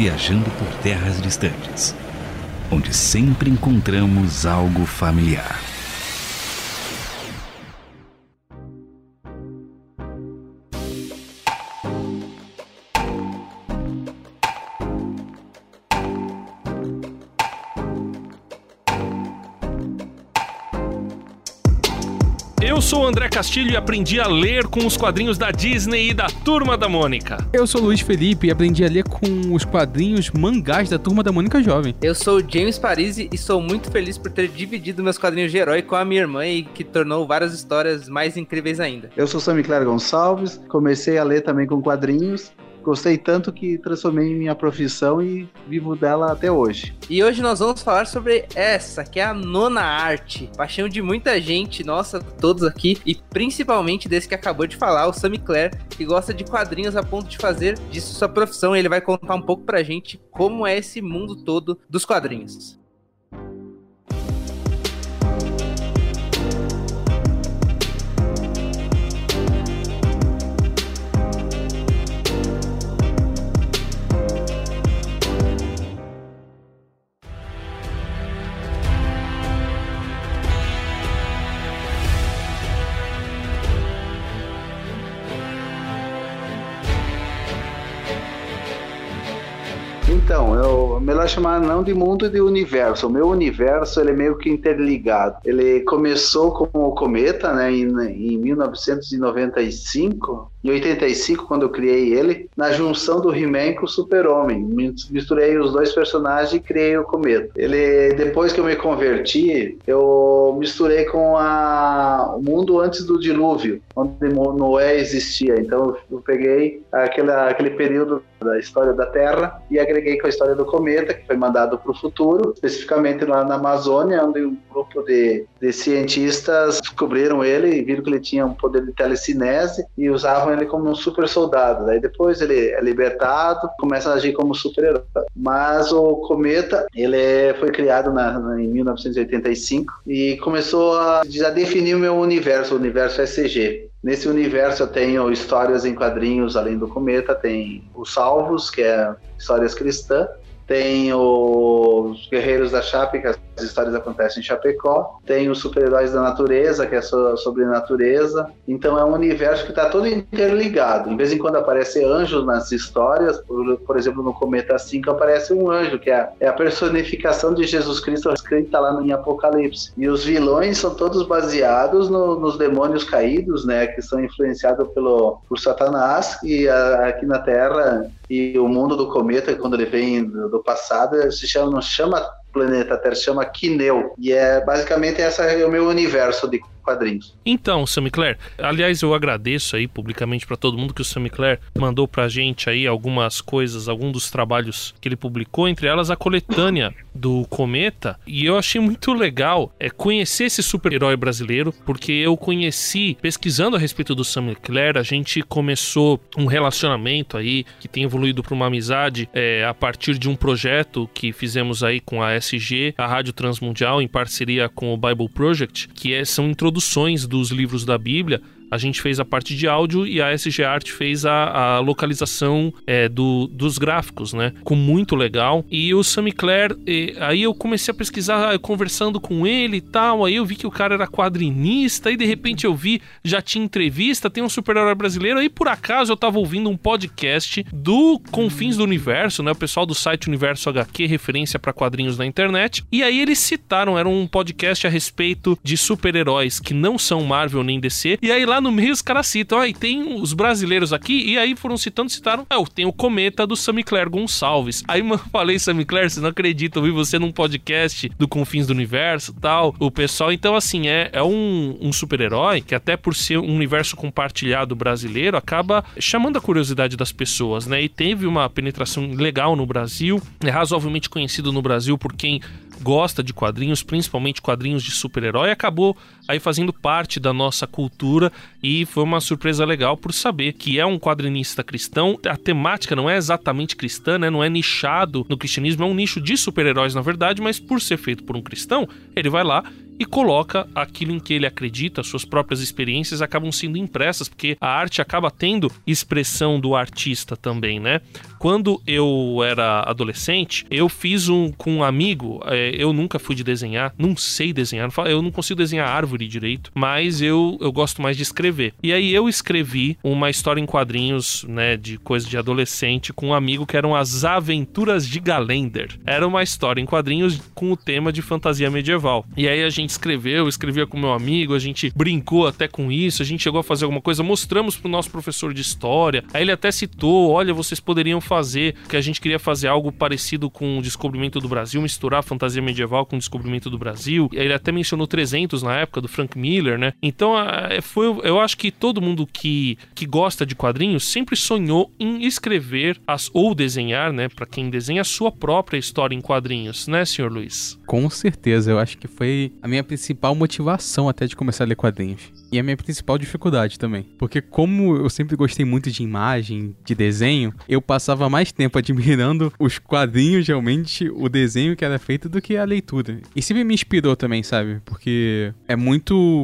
viajando por terras distantes, onde sempre encontramos algo familiar. André Castilho e aprendi a ler com os quadrinhos da Disney e da Turma da Mônica. Eu sou o Luiz Felipe e aprendi a ler com os quadrinhos mangás da Turma da Mônica Jovem. Eu sou o James Parisi e sou muito feliz por ter dividido meus quadrinhos de herói com a minha irmã e que tornou várias histórias mais incríveis ainda. Eu sou Sammy Claire Gonçalves, comecei a ler também com quadrinhos Gostei tanto que transformei em minha profissão e vivo dela até hoje. E hoje nós vamos falar sobre essa, que é a nona arte. Paixão de muita gente, nossa, todos aqui, e principalmente desse que acabou de falar, o Sammy Claire, que gosta de quadrinhos a ponto de fazer disso sua profissão. Ele vai contar um pouco pra gente como é esse mundo todo dos quadrinhos. Então, eu melhor chamar não de mundo de universo. O meu universo ele é meio que interligado. Ele começou com o Cometa, né, em, em 1995, em 85 quando eu criei ele, na junção do He-Man com o Super-Homem. Misturei os dois personagens e criei o Cometa. Ele depois que eu me converti, eu misturei com a, o mundo antes do dilúvio, onde Noé existia. Então eu peguei aquele, aquele período da história da Terra e agreguei com a história do cometa, que foi mandado para o futuro, especificamente lá na Amazônia, onde um grupo de, de cientistas descobriram ele e viram que ele tinha um poder de telecinese e usavam ele como um super soldado. Daí depois ele é libertado, começa a agir como super-herói. Mas o cometa, ele foi criado na, na, em 1985 e começou a, a definir o meu universo, o universo SCG. Nesse universo eu tenho histórias em quadrinhos além do cometa, tem os Salvos, que é histórias cristãs, tem os Guerreiros da Chape, que as histórias acontecem em Chapecó, tem os Super-Heróis da Natureza, que é sobre natureza. Então é um universo que está todo interligado. Em vez em quando aparece anjos nas histórias, por, por exemplo, no Cometa 5 aparece um anjo, que é, é a personificação de Jesus Cristo escrita lá em Apocalipse. E os vilões são todos baseados no, nos demônios caídos, né, que são influenciados pelo, por Satanás, e a, aqui na Terra e o mundo do cometa, quando ele vem do, do passado, se chama, não chama planeta Terra, se chama Kineu. E é basicamente essa é o meu universo de quadrinhos. Então, Sammy Claire, aliás, eu agradeço aí publicamente para todo mundo que o Sammy Claire mandou pra gente aí algumas coisas, alguns dos trabalhos que ele publicou, entre elas a coletânea do Cometa, e eu achei muito legal é conhecer esse super-herói brasileiro, porque eu conheci pesquisando a respeito do Sammy Claire, a gente começou um relacionamento aí que tem evoluído para uma amizade é, a partir de um projeto que fizemos aí com a SG, a Rádio Transmundial, em parceria com o Bible Project, que é, são introduções traduções dos livros da Bíblia a gente fez a parte de áudio e a SG Art fez a, a localização é, do, dos gráficos, né? Com muito legal. E o Sammy Claire, e, aí eu comecei a pesquisar, conversando com ele e tal. Aí eu vi que o cara era quadrinista, e de repente eu vi, já tinha entrevista, tem um super-herói brasileiro. Aí por acaso eu tava ouvindo um podcast do Confins do Universo, né? O pessoal do site Universo HQ, referência para quadrinhos na internet. E aí eles citaram, era um podcast a respeito de super-heróis que não são Marvel nem DC. E aí lá no meio os caras citam, ah, e tem os brasileiros aqui, e aí foram citando, citaram, ah, tem o Cometa do Sammy Claire Gonçalves. Aí eu falei, Sammy Claire, você não acredita, eu vi você num podcast do Confins do Universo tal, o pessoal, então assim, é, é um, um super-herói que até por ser um universo compartilhado brasileiro, acaba chamando a curiosidade das pessoas, né, e teve uma penetração legal no Brasil, é razoavelmente conhecido no Brasil por quem gosta de quadrinhos, principalmente quadrinhos de super-herói, acabou aí fazendo parte da nossa cultura e foi uma surpresa legal por saber que é um quadrinista cristão. A temática não é exatamente cristã, né? Não é nichado no cristianismo, é um nicho de super-heróis na verdade, mas por ser feito por um cristão, ele vai lá e coloca aquilo em que ele acredita, suas próprias experiências acabam sendo impressas, porque a arte acaba tendo expressão do artista também, né? Quando eu era adolescente, eu fiz um com um amigo, é, eu nunca fui de desenhar, não sei desenhar, eu não consigo desenhar árvore direito, mas eu, eu gosto mais de escrever. E aí eu escrevi uma história em quadrinhos, né, de coisa de adolescente com um amigo que eram as Aventuras de Galender. Era uma história em quadrinhos com o tema de fantasia medieval. E aí a gente escreveu, escrevia com meu amigo, a gente brincou até com isso, a gente chegou a fazer alguma coisa, mostramos pro nosso professor de história. Aí ele até citou, olha, vocês poderiam fazer, que a gente queria fazer algo parecido com o descobrimento do Brasil, misturar fantasia medieval com o descobrimento do Brasil. Ele até mencionou 300 na época do Frank Miller, né? Então, foi, eu acho que todo mundo que, que gosta de quadrinhos sempre sonhou em escrever as, ou desenhar, né, para quem desenha a sua própria história em quadrinhos, né, senhor Luiz? Com certeza, eu acho que foi a minha principal motivação até de começar a ler quadrinhos. E a minha principal dificuldade também. Porque como eu sempre gostei muito de imagem, de desenho, eu passava mais tempo admirando os quadrinhos, realmente, o desenho que era feito, do que a leitura. E sempre me inspirou também, sabe? Porque é muito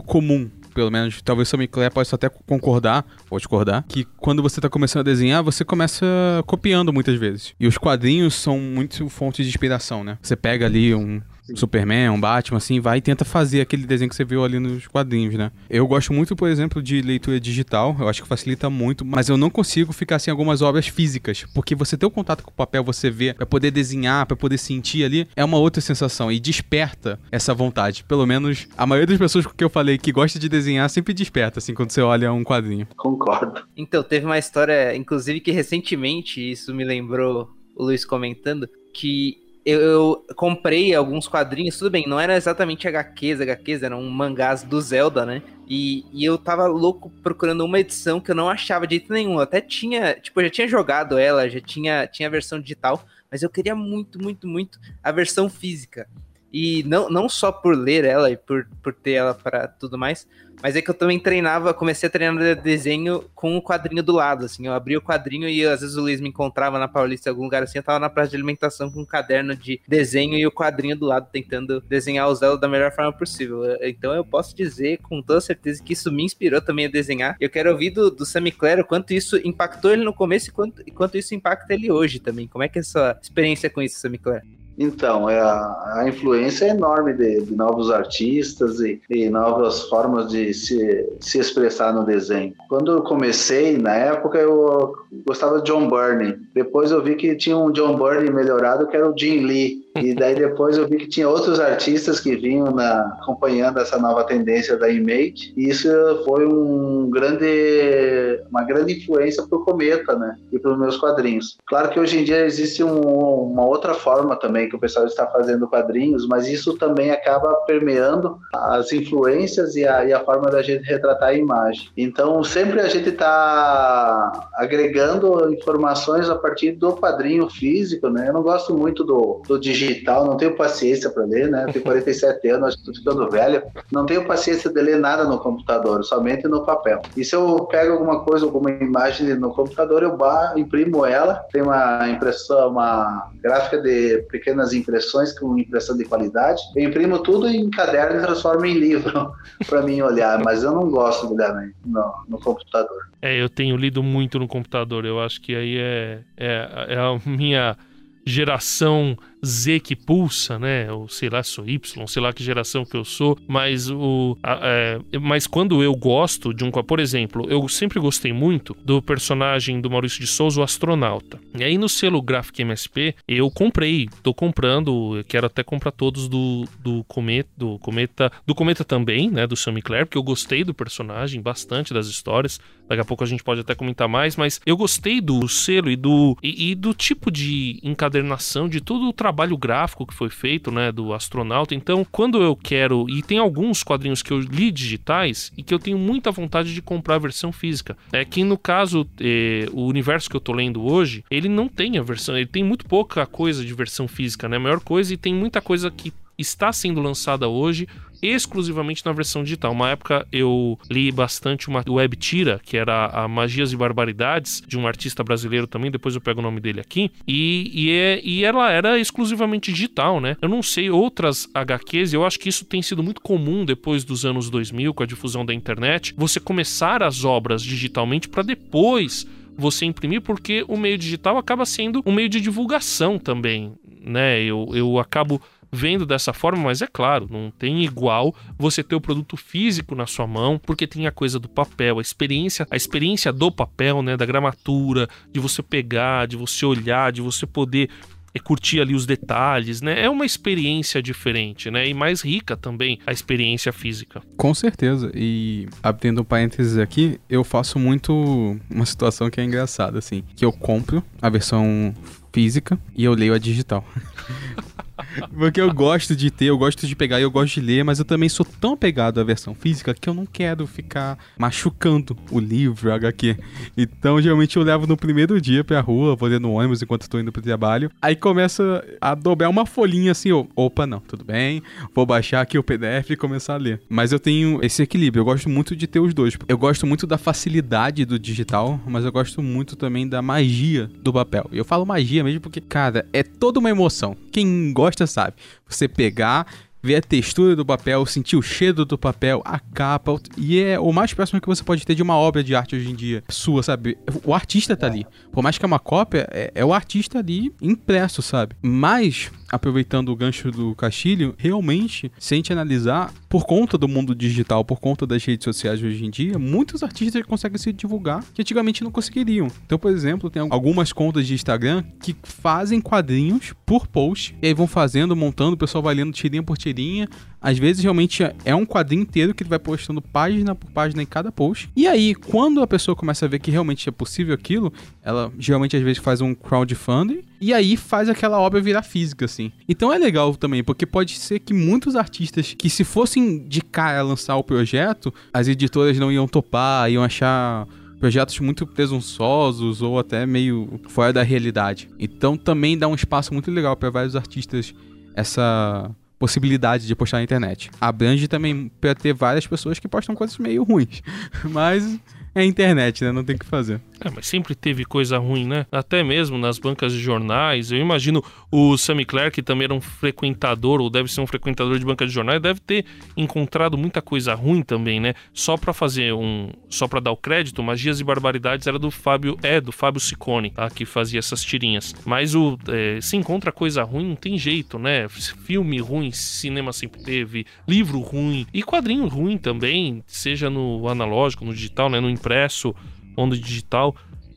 comum pelo menos, talvez o Clare possa até concordar, ou discordar, que quando você tá começando a desenhar, você começa copiando muitas vezes. E os quadrinhos são muito fontes de inspiração, né? Você pega ali um, Superman, um Batman, assim, vai e tenta fazer aquele desenho que você viu ali nos quadrinhos, né? Eu gosto muito, por exemplo, de leitura digital, eu acho que facilita muito, mas eu não consigo ficar sem algumas obras físicas, porque você ter o contato com o papel, você vê, pra poder desenhar, pra poder sentir ali, é uma outra sensação e desperta essa vontade. Pelo menos a maioria das pessoas com que eu falei que gosta de desenhar sempre desperta, assim, quando você olha um quadrinho. Concordo. Então, teve uma história, inclusive, que recentemente, isso me lembrou o Luiz comentando, que eu, eu, comprei alguns quadrinhos, tudo bem, não era exatamente HQs, HQs, eram mangás do Zelda, né? E, e eu tava louco procurando uma edição que eu não achava de jeito nenhum. Eu até tinha, tipo, eu já tinha jogado ela, já tinha, tinha a versão digital, mas eu queria muito, muito, muito a versão física. E não, não só por ler ela e por, por ter ela para tudo mais, mas é que eu também treinava, comecei a treinar desenho com o quadrinho do lado, assim. Eu abria o quadrinho e às vezes o Luiz me encontrava na Paulista em algum lugar assim, eu tava na praça de alimentação com um caderno de desenho e o quadrinho do lado tentando desenhar o Zelda da melhor forma possível. Então eu posso dizer com toda certeza que isso me inspirou também a desenhar. Eu quero ouvir do, do Sammy Clare quanto isso impactou ele no começo e quanto, quanto isso impacta ele hoje também. Como é que é a sua experiência com isso, Sammy Clare? Então, é a, a influência é enorme de, de novos artistas e, e, novas formas de se, se expressar no desenho. Quando eu comecei, na época, eu gostava de John Byrne. Depois eu vi que tinha um John Byrne melhorado, que era o Jim Lee. E daí depois eu vi que tinha outros artistas que vinham na, acompanhando essa nova tendência da Image. E isso foi um grande, uma grande influência para o Cometa, né? E para os meus quadrinhos. Claro que hoje em dia existe um, uma outra forma também que o pessoal está fazendo quadrinhos, mas isso também acaba permeando as influências e a, e a forma da gente retratar a imagem. Então sempre a gente está agregando informações a partir do quadrinho físico, né? Eu não gosto muito do, do digital digital, não tenho paciência para ler, né? Eu tenho 47 anos, estou ficando velho, não tenho paciência de ler nada no computador, somente no papel. E se eu pego alguma coisa, alguma imagem no computador, eu bar, imprimo ela, tem uma impressão, uma gráfica de pequenas impressões com impressão de qualidade, eu imprimo tudo em caderno e transformo em livro para mim olhar, mas eu não gosto de ler no, no computador. É, eu tenho lido muito no computador, eu acho que aí é, é, é a minha geração Z que pulsa, né? Ou sei lá, sou Y, sei lá que geração que eu sou, mas o. A, é, mas quando eu gosto de um. Por exemplo, eu sempre gostei muito do personagem do Maurício de Souza, o astronauta. E aí no selo Graphic MSP, eu comprei, tô comprando, quero até comprar todos do, do Cometa, do Cometa, do Cometa também, né? Do Sam Clare, porque eu gostei do personagem, bastante das histórias. Daqui a pouco a gente pode até comentar mais, mas eu gostei do selo e do, e, e do tipo de encadernação, de todo o trabalho trabalho gráfico que foi feito, né, do astronauta. Então, quando eu quero, e tem alguns quadrinhos que eu li digitais e que eu tenho muita vontade de comprar a versão física. É que no caso, eh, o universo que eu tô lendo hoje, ele não tem a versão, ele tem muito pouca coisa de versão física, né? A maior coisa e tem muita coisa que está sendo lançada hoje exclusivamente na versão digital. Uma época eu li bastante uma web tira, que era a Magias e Barbaridades, de um artista brasileiro também, depois eu pego o nome dele aqui, e, e, é, e ela era exclusivamente digital, né? Eu não sei outras HQs, eu acho que isso tem sido muito comum depois dos anos 2000, com a difusão da internet, você começar as obras digitalmente para depois você imprimir, porque o meio digital acaba sendo um meio de divulgação também, né? Eu, eu acabo vendo dessa forma, mas é claro, não tem igual você ter o produto físico na sua mão, porque tem a coisa do papel, a experiência, a experiência do papel, né, da gramatura, de você pegar, de você olhar, de você poder é curtir ali os detalhes, né? É uma experiência diferente, né? E mais rica também a experiência física. Com certeza. E abrindo um parênteses aqui, eu faço muito uma situação que é engraçada, assim, que eu compro a versão física e eu leio a digital. Porque eu gosto de ter, eu gosto de pegar e eu gosto de ler, mas eu também sou tão apegado à versão física que eu não quero ficar machucando o livro, HQ. Então, geralmente eu levo no primeiro dia pra rua, vou ler no ônibus enquanto estou indo pro trabalho. Aí começa a dobrar uma folhinha assim, eu, opa, não, tudo bem, vou baixar aqui o PDF e começar a ler. Mas eu tenho esse equilíbrio, eu gosto muito de ter os dois. Eu gosto muito da facilidade do digital, mas eu gosto muito também da magia do papel. Eu falo magia mesmo porque, cara, é toda uma emoção. Quem gosta sabe. Você pegar ver a textura do papel, sentir o cheiro do papel, a capa, e é o mais próximo que você pode ter de uma obra de arte hoje em dia, sua, sabe? O artista tá ali. Por mais que é uma cópia, é, é o artista ali impresso, sabe? Mas aproveitando o gancho do Castilho, realmente, se a gente analisar, por conta do mundo digital, por conta das redes sociais hoje em dia, muitos artistas conseguem se divulgar que antigamente não conseguiriam. Então, por exemplo, tem algumas contas de Instagram que fazem quadrinhos por post, e aí vão fazendo, montando, o pessoal vai lendo tirinha por tirinha, às vezes realmente é um quadrinho inteiro que ele vai postando página por página em cada post. E aí, quando a pessoa começa a ver que realmente é possível aquilo, ela geralmente às vezes faz um crowdfunding e aí faz aquela obra virar física, assim. Então é legal também, porque pode ser que muitos artistas que se fossem de cara lançar o projeto, as editoras não iam topar, iam achar projetos muito presunçosos ou até meio fora da realidade. Então também dá um espaço muito legal para vários artistas essa possibilidade de postar na internet. Abrange também para ter várias pessoas que postam coisas meio ruins. Mas é internet, né? Não tem o que fazer. É, mas sempre teve coisa ruim, né? Até mesmo nas bancas de jornais. Eu imagino o Sammy Clare, que também era um frequentador, ou deve ser um frequentador de banca de jornais, deve ter encontrado muita coisa ruim também, né? Só para fazer um. Só para dar o crédito, Magias e Barbaridades era do Fábio. É, do Fábio Sicone, tá? Que fazia essas tirinhas. Mas o. É, se encontra coisa ruim, não tem jeito, né? Filme ruim, cinema sempre teve, livro ruim e quadrinho ruim também, seja no analógico, no digital, né? No impresso no digital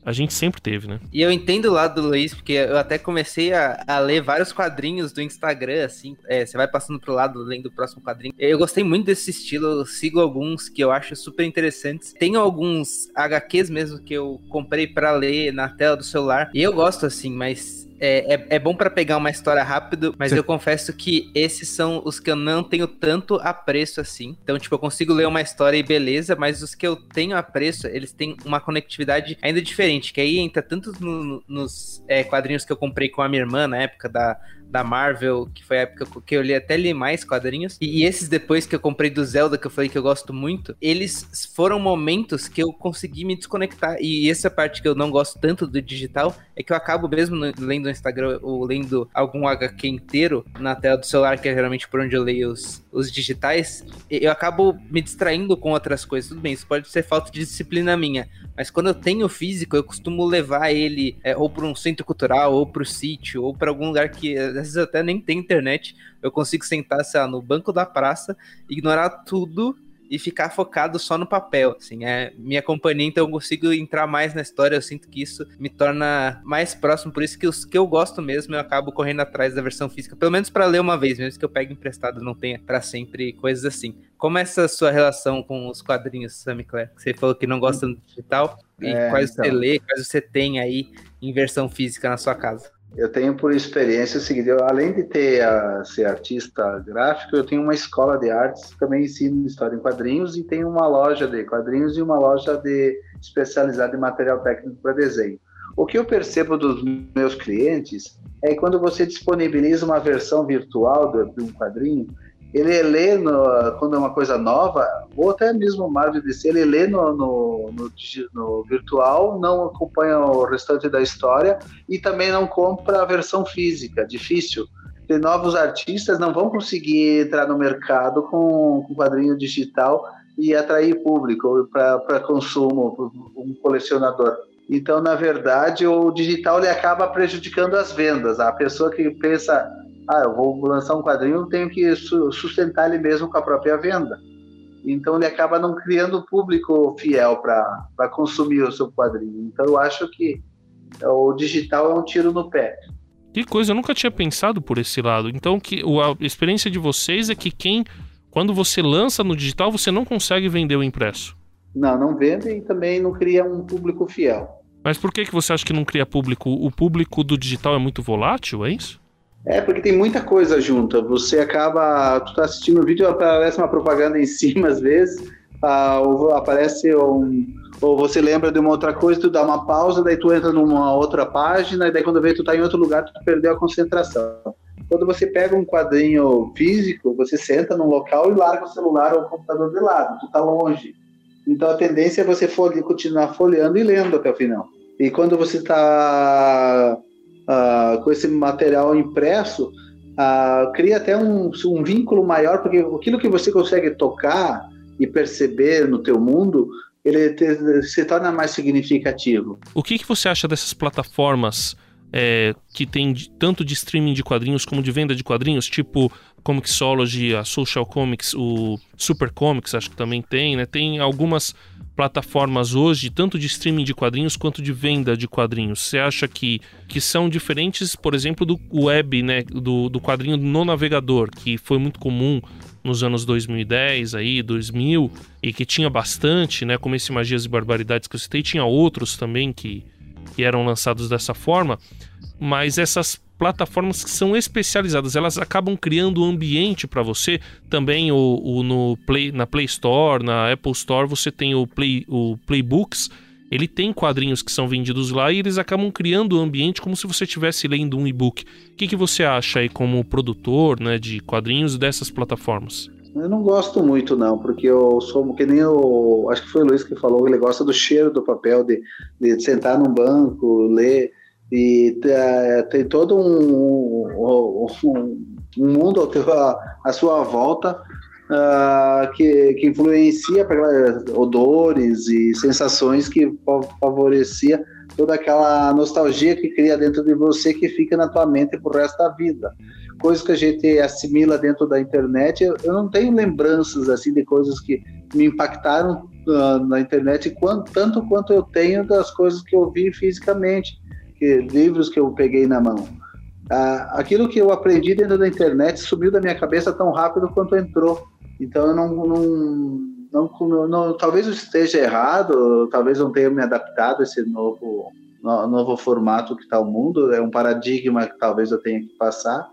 a gente sempre teve, né? E eu entendo o lado do Luiz, porque eu até comecei a, a ler vários quadrinhos do Instagram, assim, é, você vai passando pro lado lendo o próximo quadrinho. Eu gostei muito desse estilo, sigo alguns que eu acho super interessantes. Tenho alguns HQs mesmo que eu comprei para ler na tela do celular, e eu gosto assim, mas é, é, é, bom para pegar uma história rápido, mas eu confesso que esses são os que eu não tenho tanto apreço assim. Então, tipo, eu consigo ler uma história e beleza, mas os que eu tenho apreço, eles têm uma conectividade ainda diferente, que aí entra tanto no, nos é, quadrinhos que eu comprei com a minha irmã na época da, da Marvel, que foi a época que eu li até li mais quadrinhos. E, e, esses depois que eu comprei do Zelda, que eu falei que eu gosto muito, eles foram momentos que eu consegui me desconectar. E essa parte que eu não gosto tanto do digital é que eu acabo mesmo lendo no Instagram ou lendo algum HQ inteiro na tela do celular, que é geralmente por onde eu leio os, os digitais, eu acabo me distraindo com outras coisas. Tudo bem, isso pode ser falta de disciplina minha, mas quando eu tenho físico, eu costumo levar ele é, ou para um centro cultural, ou para o sítio, ou para algum lugar que às vezes até nem tem internet. Eu consigo sentar, sei lá, no banco da praça, ignorar tudo e ficar focado só no papel, assim, é minha companhia, então eu consigo entrar mais na história, eu sinto que isso me torna mais próximo, por isso que os que eu gosto mesmo, eu acabo correndo atrás da versão física, pelo menos para ler uma vez, mesmo que eu pegue emprestado, não tenha para sempre coisas assim. Como é essa sua relação com os quadrinhos, Sammy Claire? Você falou que não gosta do digital, e é, quais então. você lê, quais você tem aí em versão física na sua casa? Eu tenho por experiência o seguinte, eu, além de ter a, ser artista gráfico, eu tenho uma escola de artes, também ensino história em quadrinhos e tenho uma loja de quadrinhos e uma loja de especializada em material técnico para desenho. O que eu percebo dos meus clientes é que quando você disponibiliza uma versão virtual de um quadrinho, ele lê no, quando é uma coisa nova, ou até mesmo Marvel DC, ele lê no, no, no, no, virtual, não acompanha o restante da história e também não compra a versão física, difícil. Porque novos artistas não vão conseguir entrar no mercado com, com quadrinho digital e atrair público para consumo, um colecionador. Então, na verdade, o digital ele acaba prejudicando as vendas. A pessoa que pensa, ah, eu vou lançar um quadrinho, eu tenho que sustentar ele mesmo com a própria venda. Então ele acaba não criando público fiel para consumir o seu quadrinho. Então eu acho que o digital é um tiro no pé. Que coisa, eu nunca tinha pensado por esse lado. Então que a experiência de vocês é que quem quando você lança no digital, você não consegue vender o impresso. Não, não vende e também não cria um público fiel. Mas por que, que você acha que não cria público? O público do digital é muito volátil, é isso? É, porque tem muita coisa junta. Você acaba. Tu tá assistindo o vídeo, aparece uma propaganda em cima às vezes, ah, ou aparece um. Ou você lembra de uma outra coisa, tu dá uma pausa, daí tu entra numa outra página, e daí quando vê tu tá em outro lugar, tu perdeu a concentração. Quando você pega um quadrinho físico, você senta num local e larga o celular ou o computador de lado, tu tá longe. Então a tendência é você folhe, continuar folheando e lendo até o final. E quando você está uh, com esse material impresso, uh, cria até um, um vínculo maior, porque aquilo que você consegue tocar e perceber no teu mundo, ele te, se torna mais significativo. O que, que você acha dessas plataformas é, que tem tanto de streaming de quadrinhos como de venda de quadrinhos, tipo Comixology, a Social Comics, o Super Comics, acho que também tem, né? Tem algumas plataformas hoje, tanto de streaming de quadrinhos quanto de venda de quadrinhos. Você acha que, que são diferentes, por exemplo, do web, né? Do, do quadrinho no navegador, que foi muito comum nos anos 2010, aí, 2000, e que tinha bastante, né? Como esse Magias e Barbaridades que eu citei, tinha outros também que, que eram lançados dessa forma, mas essas plataformas que são especializadas, elas acabam criando um ambiente para você. Também o, o, no Play, na Play Store, na Apple Store, você tem o, Play, o Playbooks. Ele tem quadrinhos que são vendidos lá e eles acabam criando o um ambiente como se você estivesse lendo um e-book. O que, que você acha aí como produtor né, de quadrinhos dessas plataformas? Eu não gosto muito, não, porque eu sou que nem o. Acho que foi o Luiz que falou, ele gosta do cheiro do papel, de, de sentar num banco, ler. E é, tem todo um, um, um mundo à sua volta uh, que, que influencia odores e sensações que favorecia toda aquela nostalgia que cria dentro de você que fica na tua mente pro resto da vida. Coisas que a gente assimila dentro da internet, eu, eu não tenho lembranças assim de coisas que me impactaram uh, na internet quanto, tanto quanto eu tenho das coisas que eu vi fisicamente que, livros que eu peguei na mão. Ah, aquilo que eu aprendi dentro da internet subiu da minha cabeça tão rápido quanto entrou. Então eu não, não, não, não talvez eu esteja errado, talvez não tenha me adaptado a esse novo, no, novo formato que está o mundo. É um paradigma que talvez eu tenha que passar,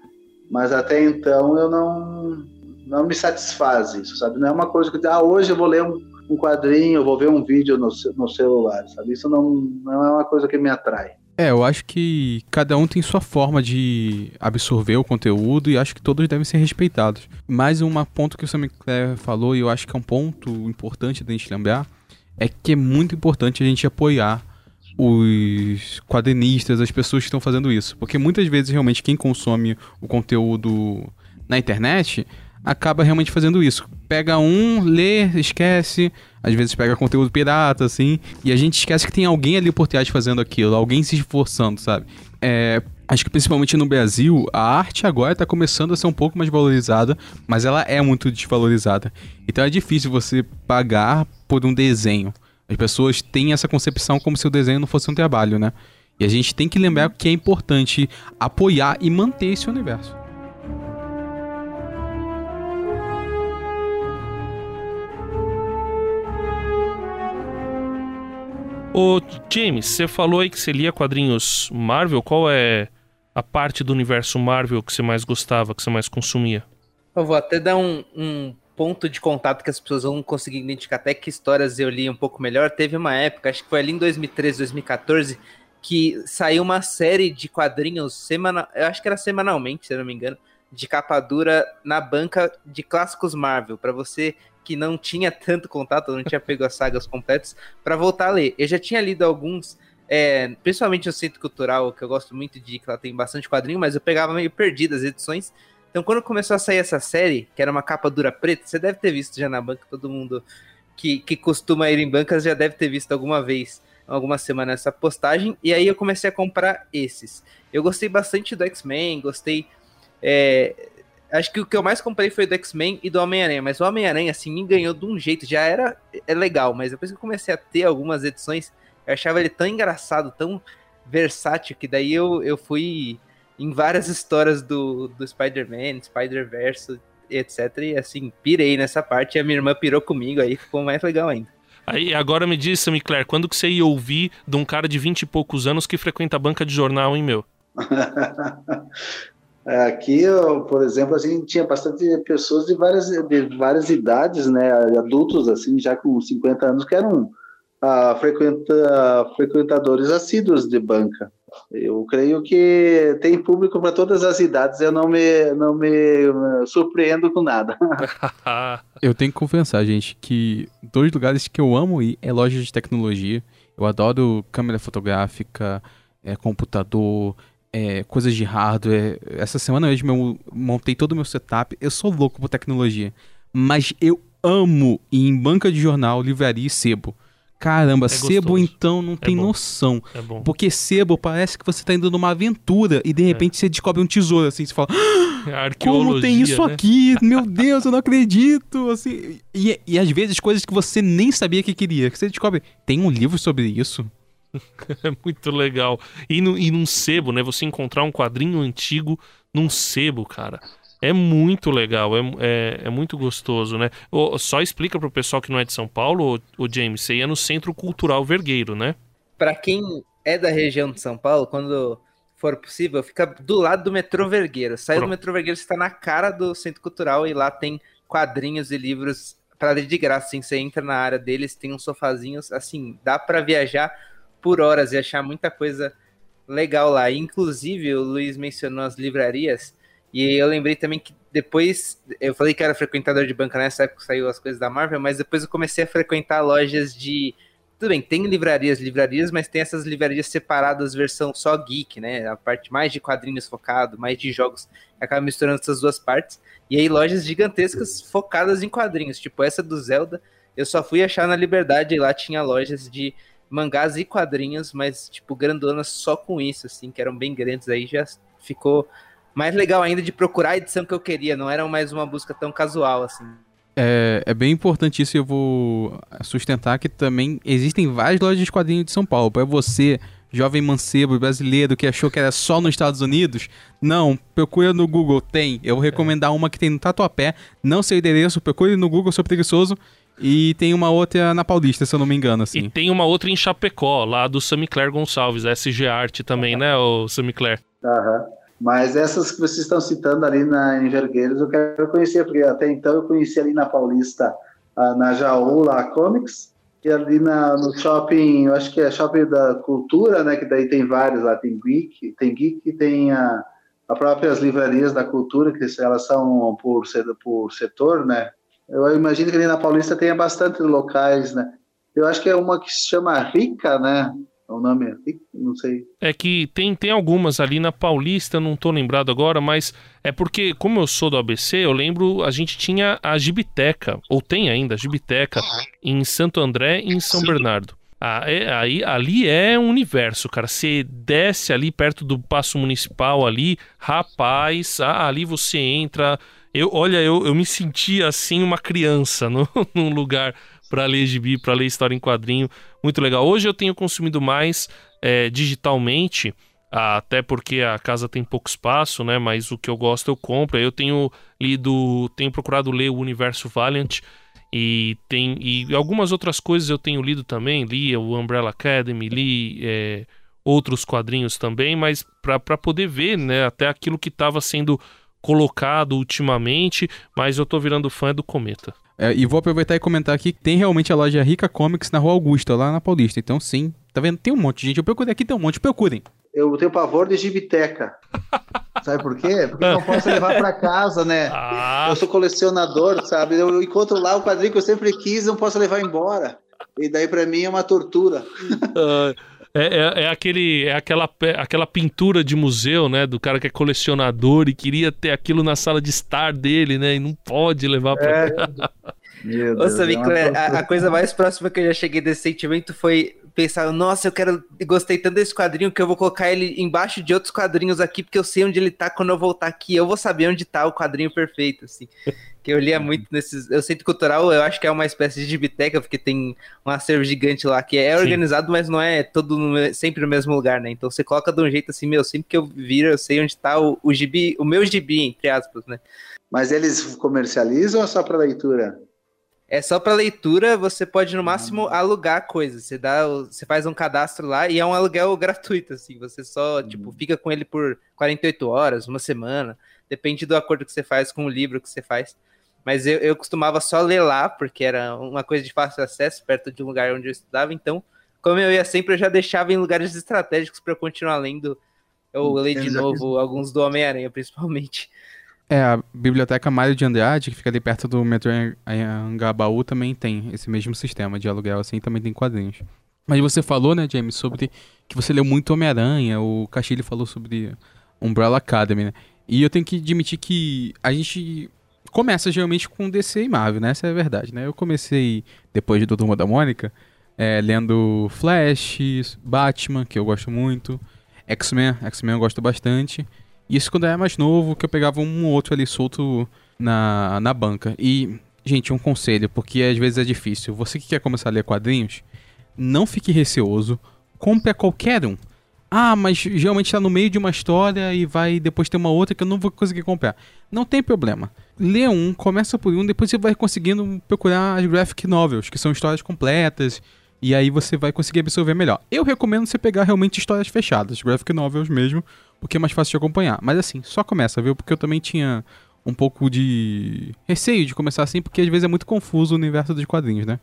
mas até então eu não, não me satisfaz isso, sabe? Não é uma coisa que ah, hoje eu vou ler um, um quadrinho, eu vou ver um vídeo no, no celular, sabe? Isso não, não é uma coisa que me atrai. É, eu acho que cada um tem sua forma de absorver o conteúdo e acho que todos devem ser respeitados. Mais um ponto que o Sam Clare falou, e eu acho que é um ponto importante da gente lembrar, é que é muito importante a gente apoiar os quadrinistas, as pessoas que estão fazendo isso. Porque muitas vezes, realmente, quem consome o conteúdo na internet acaba realmente fazendo isso. Pega um, lê, esquece, às vezes pega conteúdo pirata, assim, e a gente esquece que tem alguém ali por trás fazendo aquilo, alguém se esforçando, sabe? É, acho que principalmente no Brasil, a arte agora está começando a ser um pouco mais valorizada, mas ela é muito desvalorizada. Então é difícil você pagar por um desenho. As pessoas têm essa concepção como se o desenho não fosse um trabalho, né? E a gente tem que lembrar que é importante apoiar e manter esse universo. Ô, James, você falou aí que você lia quadrinhos Marvel. Qual é a parte do universo Marvel que você mais gostava, que você mais consumia? Eu vou até dar um, um ponto de contato que as pessoas vão conseguir identificar até que histórias eu li um pouco melhor. Teve uma época, acho que foi ali em 2013, 2014, que saiu uma série de quadrinhos semanal, eu acho que era semanalmente, se eu não me engano, de capa dura na banca de clássicos Marvel, para você que não tinha tanto contato, não tinha pego as sagas completas, para voltar a ler. Eu já tinha lido alguns, é, principalmente o Centro Cultural, que eu gosto muito de, que ela tem bastante quadrinho, mas eu pegava meio perdido as edições. Então, quando começou a sair essa série, que era uma capa dura preta, você deve ter visto já na banca, todo mundo que, que costuma ir em bancas já deve ter visto alguma vez, alguma semana essa postagem. E aí eu comecei a comprar esses. Eu gostei bastante do X-Men, gostei. É, acho que o que eu mais comprei foi do X-Men e do Homem-Aranha, mas o Homem-Aranha, assim, me ganhou de um jeito, já era é legal, mas depois que eu comecei a ter algumas edições, eu achava ele tão engraçado, tão versátil, que daí eu, eu fui em várias histórias do, do Spider-Man, Spider-Verse, etc. E assim, pirei nessa parte, e a minha irmã pirou comigo, aí ficou mais legal ainda. Aí, agora me diz, Sammy Claire, quando que você ia ouvir de um cara de 20 e poucos anos que frequenta a banca de jornal, hein, meu? Aqui, por exemplo, assim, tinha bastante pessoas de várias, de várias idades, né, adultos, assim, já com 50 anos, que eram ah, frequenta, frequentadores assíduos de banca. Eu creio que tem público para todas as idades, eu não me, não me eh, surpreendo com nada. eu tenho que confessar, gente, que dois lugares que eu amo ir é lojas de tecnologia. Eu adoro câmera fotográfica, é, computador, é, coisas de hardware. Essa semana mesmo eu montei todo o meu setup. Eu sou louco por tecnologia. Mas eu amo ir em banca de jornal, livraria e sebo. Caramba, é sebo então não é tem bom. noção. É bom. Porque sebo parece que você tá indo numa aventura e de é. repente você descobre um tesouro assim, você fala: ah, "Como tem isso né? aqui? Meu Deus, eu não acredito". Assim, e, e às vezes coisas que você nem sabia que queria, que você descobre, tem um livro sobre isso. é muito legal. E, no, e num sebo, né? Você encontrar um quadrinho antigo num sebo, cara. É muito legal, é, é, é muito gostoso, né? Só explica pro pessoal que não é de São Paulo, o James, você ia no Centro Cultural Vergueiro, né? Para quem é da região de São Paulo, quando for possível, fica do lado do metrô Vergueiro. Sai do metrô Vergueiro, você está na cara do Centro Cultural e lá tem quadrinhos e livros para ler de graça. Assim, você entra na área deles, tem uns sofazinhos, assim, dá para viajar por horas e achar muita coisa legal lá. Inclusive, o Luiz mencionou as livrarias, e eu lembrei também que depois, eu falei que era frequentador de banca nessa época que saiu as coisas da Marvel, mas depois eu comecei a frequentar lojas de. Tudo bem, tem livrarias, livrarias, mas tem essas livrarias separadas, versão só geek, né? A parte mais de quadrinhos focado, mais de jogos, acaba misturando essas duas partes. E aí, lojas gigantescas focadas em quadrinhos, tipo essa do Zelda, eu só fui achar na Liberdade e lá tinha lojas de mangás e quadrinhos, mas, tipo, grandonas só com isso, assim, que eram bem grandes. Aí já ficou mais legal ainda de procurar a edição que eu queria, não era mais uma busca tão casual, assim. É, é bem importante isso e eu vou sustentar que também existem várias lojas de quadrinhos de São Paulo. Para você, jovem mancebo brasileiro que achou que era só nos Estados Unidos, não, procura no Google, tem. Eu vou recomendar uma que tem no Tatuapé, não sei o endereço, procure no Google, sou preguiçoso e tem uma outra na Paulista, se eu não me engano, assim. E tem uma outra em Chapecó, lá do Samicler Gonçalves, SG Art também, né, o Samicler? Aham. Mas essas que vocês estão citando ali na, em Vergueiros, eu quero conhecer, porque até então eu conheci ali na Paulista, na Jaú, lá, Comics, e ali na, no shopping, eu acho que é shopping da cultura, né, que daí tem vários lá, tem Geek, tem Geek, tem a, a próprias livrarias da cultura, que elas são por, por setor, né, eu imagino que ali na Paulista tenha bastante locais, né? Eu acho que é uma que se chama Rica, né? O nome é Rica, não sei. É que tem, tem algumas ali na Paulista, não tô lembrado agora, mas é porque, como eu sou do ABC, eu lembro, a gente tinha a Gibiteca, ou tem ainda a Gibiteca, em Santo André e em São Sim. Bernardo. Ah, é, aí, ali é um universo, cara. Você desce ali perto do Paço Municipal ali, rapaz, ah, ali você entra, eu, olha, eu, eu me sentia assim uma criança no, num lugar para ler gibi, para ler história em quadrinho. Muito legal. Hoje eu tenho consumido mais é, digitalmente, até porque a casa tem pouco espaço, né? Mas o que eu gosto eu compro. Eu tenho lido, tenho procurado ler o Universo Valiant e tem e algumas outras coisas eu tenho lido também. Li o Umbrella Academy, li é, outros quadrinhos também, mas para poder ver, né? Até aquilo que estava sendo colocado ultimamente, mas eu tô virando fã do Cometa. É, e vou aproveitar e comentar aqui que tem realmente a loja Rica Comics na Rua Augusta, lá na Paulista. Então, sim, Tá vendo? Tem um monte, gente. Eu procurei aqui, tem um monte. Procurem. Eu tenho pavor de gibiteca. Sabe por quê? Porque eu não posso levar para casa, né? Ah, Eu sou colecionador, sabe? Eu encontro lá o quadrinho que eu sempre quis, não posso levar embora. E daí para mim é uma tortura. É, é, é aquele, é aquela, pe- aquela pintura de museu, né? Do cara que é colecionador e queria ter aquilo na sala de estar dele, né? E não pode levar pra Meu Ô, Deus, é tortura. a, a coisa mais próxima que eu já cheguei desse sentimento foi pensar, nossa, eu quero. Gostei tanto desse quadrinho que eu vou colocar ele embaixo de outros quadrinhos aqui, porque eu sei onde ele tá quando eu voltar aqui. Eu vou saber onde tá o quadrinho perfeito, assim. Que eu lia muito nesses. Eu centro cultural, eu acho que é uma espécie de biblioteca, porque tem um acervo gigante lá que é Sim. organizado, mas não é todo no sempre no mesmo lugar, né? Então você coloca de um jeito assim, meu, sempre que eu viro, eu sei onde tá o, o gibi, o meu gibi, entre aspas, né? Mas eles comercializam ou é só para leitura? É só para leitura, você pode no máximo alugar coisas. Você dá, você faz um cadastro lá e é um aluguel gratuito assim. Você só, tipo, fica com ele por 48 horas, uma semana, depende do acordo que você faz com o livro que você faz. Mas eu, eu costumava só ler lá, porque era uma coisa de fácil acesso, perto de um lugar onde eu estudava. Então, como eu ia sempre, eu já deixava em lugares estratégicos para eu continuar lendo. Eu leio de novo alguns do Homem-Aranha, principalmente. É, a Biblioteca Mário de Andrade, que fica ali perto do metrô An- Angabaú, também tem esse mesmo sistema de aluguel, assim, também tem quadrinhos. Mas você falou, né, James, sobre que você leu muito Homem-Aranha, o Castilho falou sobre Umbrella Academy, né? E eu tenho que admitir que a gente começa geralmente com DC e Marvel, né? Essa é a verdade, né? Eu comecei, depois do Turma da Mônica, é, lendo Flash, Batman, que eu gosto muito, X-Men, X-Men eu gosto bastante. Isso quando eu era mais novo, que eu pegava um ou outro ali solto na, na banca. E, gente, um conselho, porque às vezes é difícil. Você que quer começar a ler quadrinhos, não fique receoso, compre a qualquer um. Ah, mas geralmente tá no meio de uma história e vai depois ter uma outra que eu não vou conseguir comprar. Não tem problema. Lê um, começa por um, depois você vai conseguindo procurar as graphic novels, que são histórias completas, e aí você vai conseguir absorver melhor. Eu recomendo você pegar realmente histórias fechadas, graphic novels mesmo, porque é mais fácil de acompanhar. Mas assim, só começa, viu? Porque eu também tinha um pouco de receio de começar assim, porque às vezes é muito confuso o universo dos quadrinhos, né?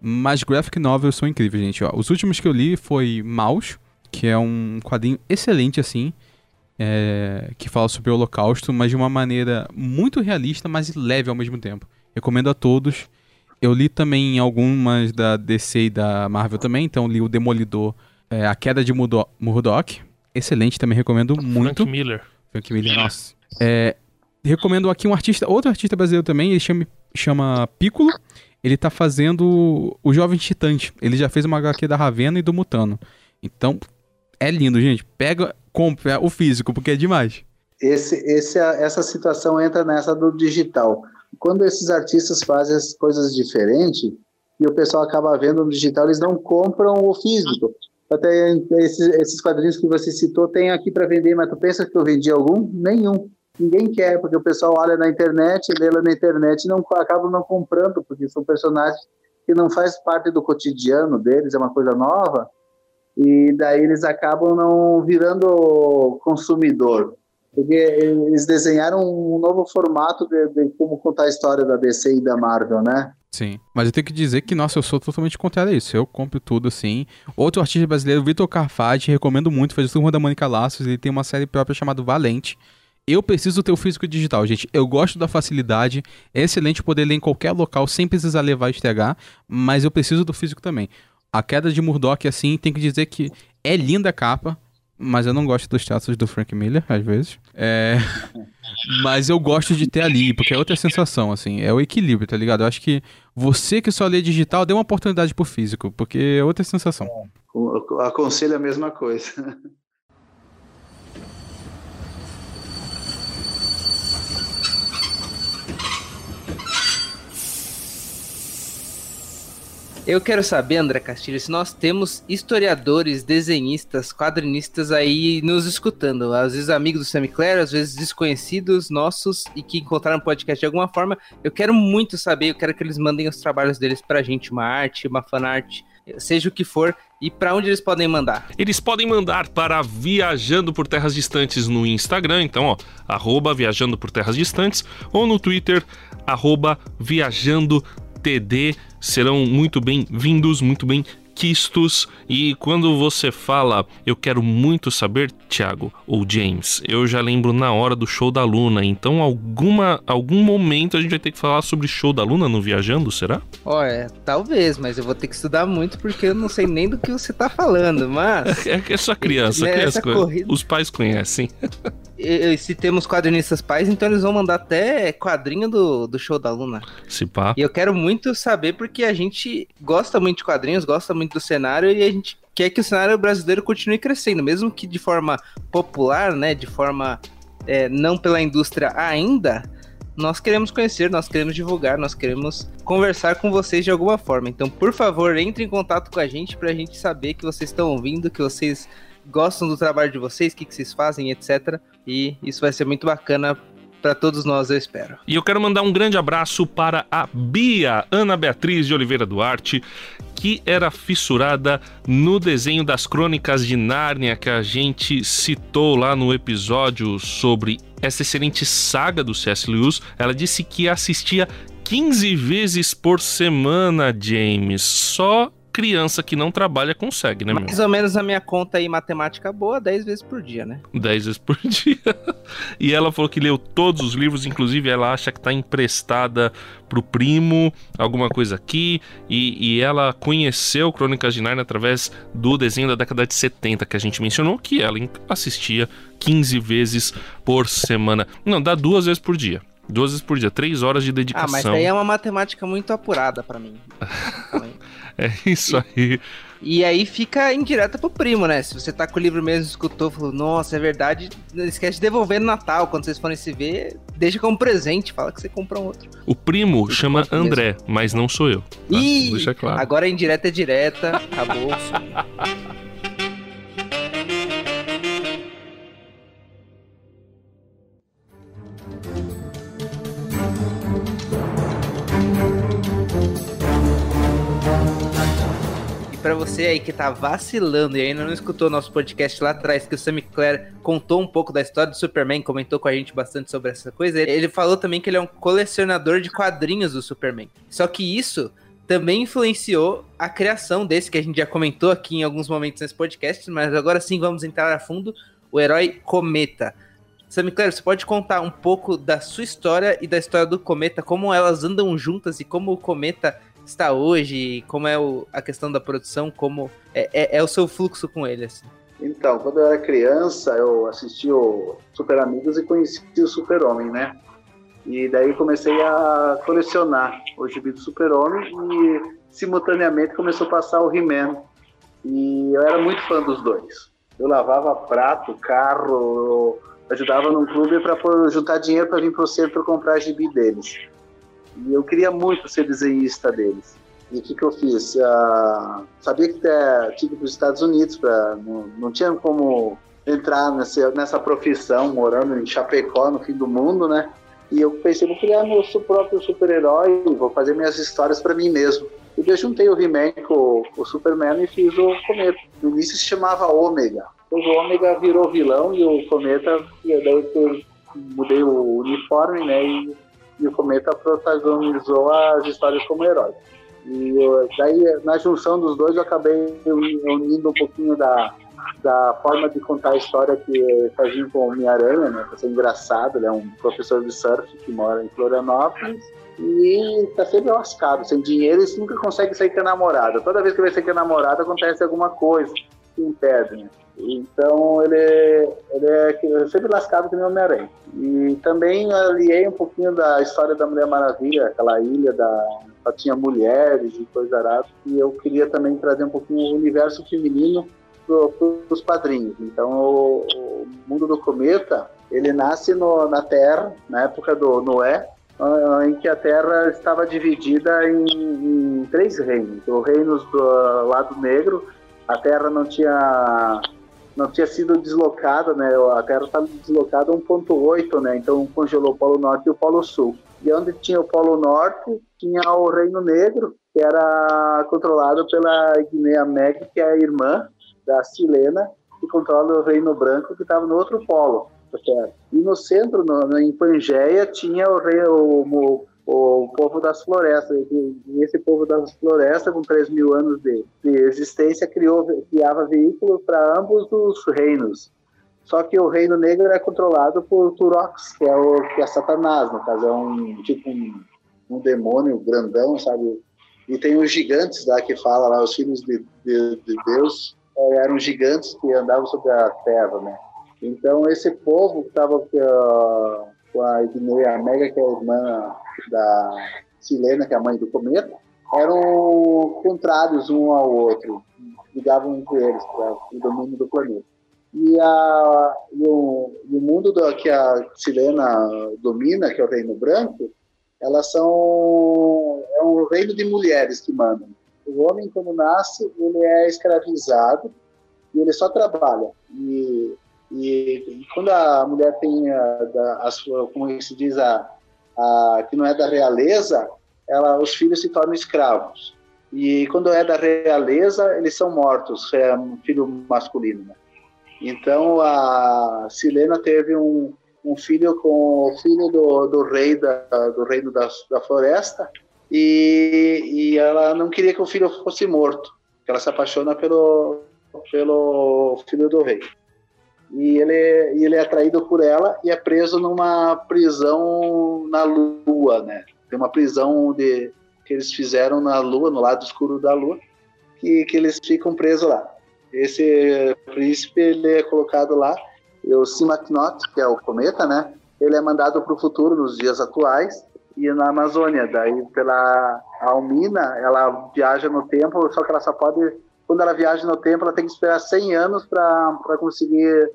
Mas graphic novels são incríveis, gente. Ó, os últimos que eu li foi Maus, que é um quadrinho excelente, assim, é, que fala sobre o Holocausto, mas de uma maneira muito realista, mas leve ao mesmo tempo. Recomendo a todos. Eu li também algumas da DC e da Marvel também, então li o Demolidor, é, A Queda de Murdo- Murdoch. Excelente, também recomendo muito. Frank Miller. Frank Miller, nossa. É, recomendo aqui um artista, outro artista brasileiro também, ele chama, chama Piccolo. Ele tá fazendo o Jovem Titãs. Ele já fez uma HQ da Ravena e do Mutano. Então, é lindo, gente. Pega, compra o físico, porque é demais. Esse, esse, essa situação entra nessa do digital. Quando esses artistas fazem as coisas diferentes e o pessoal acaba vendo no digital, eles não compram o físico. Até esses, esses quadrinhos que você citou tem aqui para vender, mas tu pensa que eu vendi algum? Nenhum. Ninguém quer, porque o pessoal olha na internet, lê lá na internet e não, acabam não comprando, porque são personagens que não faz parte do cotidiano deles, é uma coisa nova, e daí eles acabam não virando consumidor porque eles desenharam um novo formato de, de, como contar a história da DC e da Marvel, né? Sim, mas eu tenho que dizer que, nossa, eu sou totalmente contrário a isso. Eu compro tudo assim. Outro artista brasileiro, Vitor Carfati, recomendo muito, fez o Turma da Mônica Laços, ele tem uma série própria chamada Valente. Eu preciso ter o físico digital, gente. Eu gosto da facilidade, é excelente poder ler em qualquer local sem precisar levar e estregar, mas eu preciso do físico também. A queda de Murdoch, assim, tem que dizer que é linda a capa, mas eu não gosto dos traços do Frank Miller, às vezes. É... mas eu gosto de ter ali, porque é outra sensação, assim. É o equilíbrio, tá ligado? Eu acho que você que só lê digital, dê uma oportunidade pro físico, porque é outra sensação. Eu aconselho a mesma coisa. Eu quero saber, André Castilho, se nós temos historiadores, desenhistas, quadrinistas aí nos escutando. Às vezes amigos do Clare, às vezes desconhecidos nossos e que encontraram o podcast de alguma forma. Eu quero muito saber, eu quero que eles mandem os trabalhos deles pra gente, uma arte, uma fanart, seja o que for. E para onde eles podem mandar? Eles podem mandar para Viajando por Terras Distantes no Instagram, então, ó, arroba Viajando por Terras Distantes, ou no Twitter, arroba Viajando TD serão muito bem-vindos, muito bem quistos. E quando você fala, eu quero muito saber, Thiago ou James, eu já lembro na hora do show da Luna. Então, alguma, algum momento a gente vai ter que falar sobre show da Luna no Viajando, será? Olha, talvez, mas eu vou ter que estudar muito porque eu não sei nem do que você tá falando, mas. É que é só criança, criança corrida... os pais conhecem. E, se temos quadrinistas pais, então eles vão mandar até quadrinho do, do show da Luna. Se pá. E eu quero muito saber porque a gente gosta muito de quadrinhos, gosta muito do cenário e a gente quer que o cenário brasileiro continue crescendo, mesmo que de forma popular, né, de forma é, não pela indústria ainda, nós queremos conhecer, nós queremos divulgar, nós queremos conversar com vocês de alguma forma. Então, por favor, entre em contato com a gente para a gente saber que vocês estão ouvindo, que vocês gostam do trabalho de vocês, o que, que vocês fazem, etc. E isso vai ser muito bacana para todos nós, eu espero. E eu quero mandar um grande abraço para a Bia Ana Beatriz de Oliveira Duarte, que era fissurada no desenho das Crônicas de Nárnia que a gente citou lá no episódio sobre essa excelente saga do C.S. Lewis. Ela disse que assistia 15 vezes por semana, James, só criança que não trabalha consegue, né? Mais ou menos a minha conta aí, matemática boa, 10 vezes por dia, né? 10 vezes por dia. e ela falou que leu todos os livros, inclusive ela acha que tá emprestada pro primo, alguma coisa aqui, e, e ela conheceu Crônicas de Narnia através do desenho da década de 70 que a gente mencionou, que ela assistia 15 vezes por semana. Não, dá duas vezes por dia. Duas vezes por dia, três horas de dedicação. Ah, mas daí é uma matemática muito apurada para mim. é isso aí. E, aí fica indireta pro primo, né? Se você tá com o livro mesmo, escutou, falou, nossa, é verdade, não esquece de devolver no Natal, quando vocês forem se ver, deixa como presente, fala que você compra um outro. O primo chama André, mesmo. mas não sou eu. Tá? Ih, deixa claro. agora a indireta é direta, acabou. para você aí que tá vacilando e ainda não escutou nosso podcast lá atrás, que o Sammy Clare contou um pouco da história do Superman, comentou com a gente bastante sobre essa coisa, ele falou também que ele é um colecionador de quadrinhos do Superman. Só que isso também influenciou a criação desse, que a gente já comentou aqui em alguns momentos nesse podcast, mas agora sim vamos entrar a fundo, o herói Cometa. Sammy Clare, você pode contar um pouco da sua história e da história do Cometa, como elas andam juntas e como o Cometa está hoje, como é o, a questão da produção, como é, é, é, o seu fluxo com ele, assim. Então, quando eu era criança, eu assisti o Super Amigos e conheci o Super Homem, né? E daí comecei a colecionar o gibi do Super Homem e simultaneamente começou a passar o He-Man. E eu era muito fã dos dois. Eu lavava prato, carro, ajudava num clube para juntar dinheiro para vir para o centro comprar gibi deles. E eu queria muito ser desenhista deles. E o que, que eu fiz? Uh, sabia que é, que ir para os Estados Unidos, pra, não, não tinha como entrar nessa, nessa profissão, morando em Chapecó, no fim do mundo, né? E eu pensei, vou criar meu próprio super-herói, vou fazer minhas histórias para mim mesmo. E eu juntei o He-Man com o Superman e fiz o Cometa. No início se chamava Ômega. O Ômega virou vilão e o Cometa, e daí eu mudei o uniforme, né? E e o Cometa protagonizou as histórias como herói. E eu, daí, na junção dos dois, eu acabei unindo um pouquinho da, da forma de contar a história que fazia com o Homem-Aranha, né? Pra ser engraçado, ele é um professor de surf que mora em Florianópolis e tá sempre lascado, sem dinheiro e nunca consegue sair com a namorada. Toda vez que vai sair com a namorada acontece alguma coisa que impede, né? Então ele, ele é sempre lascado que nem Homem-Aranha. E também aliei um pouquinho da história da Mulher Maravilha, aquela ilha da só tinha mulheres e coisa arada. E eu queria também trazer um pouquinho o universo feminino para os padrinhos. Então o, o, mundo do cometa ele nasce no, na Terra na época do Noé, em que a Terra estava dividida em, em três reinos: o reino do lado negro, a Terra não tinha não tinha sido deslocada, né? A Terra estava deslocada 1.8, né? Então congelou o Polo Norte e o Polo Sul. E onde tinha o Polo Norte, tinha o Reino Negro, que era controlado pela Guiné Meg, que é a irmã da chilena, que controla o Reino Branco, que estava no outro polo. E no centro, no, em Pangeia, tinha o, rei, o, o povo das florestas. E esse povo das florestas, com 3 mil anos de, de existência, criou, criava veículos para ambos os reinos. Só que o reino negro é controlado por Turox, que é o que é Satanás, no caso é um tipo um, um demônio grandão, sabe? E tem os gigantes lá que fala lá, os filhos de, de, de Deus é, eram gigantes que andavam sobre a terra, né? Então esse povo que estava uh, com a Igneia Mega, que é a irmã da Silena, que é a mãe do cometa, eram contrários um ao outro, ligavam entre eles para o domínio do planeta. E, a, e, o, e o mundo do, que a Silena domina, que é o Reino Branco, elas são é um reino de mulheres que mandam. O homem quando nasce ele é escravizado e ele só trabalha. E, e, e quando a mulher tem a, a, a sua, como se diz a, que não é da realeza, ela, os filhos se tornam escravos. E quando é da realeza, eles são mortos, é um filho masculino. Né? Então a Silena teve um, um filho com o filho do, do rei da, do reino da, da floresta e, e ela não queria que o filho fosse morto. Ela se apaixona pelo, pelo filho do rei. E ele, e ele é atraído por ela e é preso numa prisão na lua, né? Tem uma prisão de, que eles fizeram na lua, no lado escuro da lua, que, que eles ficam presos lá. Esse príncipe ele é colocado lá e o Simaknot, que é o cometa, né? Ele é mandado para o futuro nos dias atuais e na Amazônia. Daí pela Almina, ela viaja no tempo, só que ela só pode quando ela viaja no tempo, ela tem que esperar 100 anos para conseguir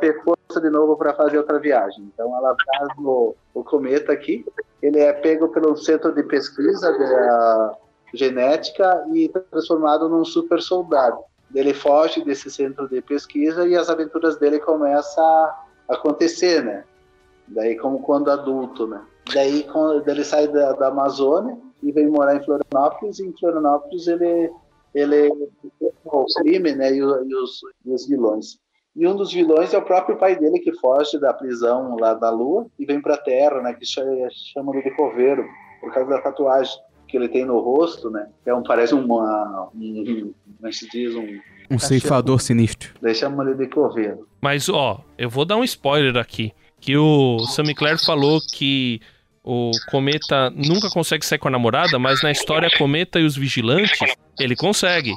ter força de novo para fazer outra viagem. Então ela traz o, o, cometa aqui, ele é pego pelo centro de pesquisa de genética e transformado num super soldado. Ele foge desse centro de pesquisa e as aventuras dele começam a acontecer, né? Daí como quando adulto, né? Daí quando ele sai da, da Amazônia e vem morar em Florianópolis, e em Florianópolis ele ele o crime, né, e, os, e os vilões. E um dos vilões é o próprio pai dele que foge da prisão lá da Lua e vem para a Terra, né? Que chama de coveiro por causa da tatuagem que ele tem no rosto, né? É um parece uma um, como é se diz um um ceifador sinistro. Daí chama ele de coveiro. Mas ó, eu vou dar um spoiler aqui que o Sam Clare falou que o Cometa nunca consegue sair com a namorada, mas na história Cometa e os Vigilantes, ele consegue.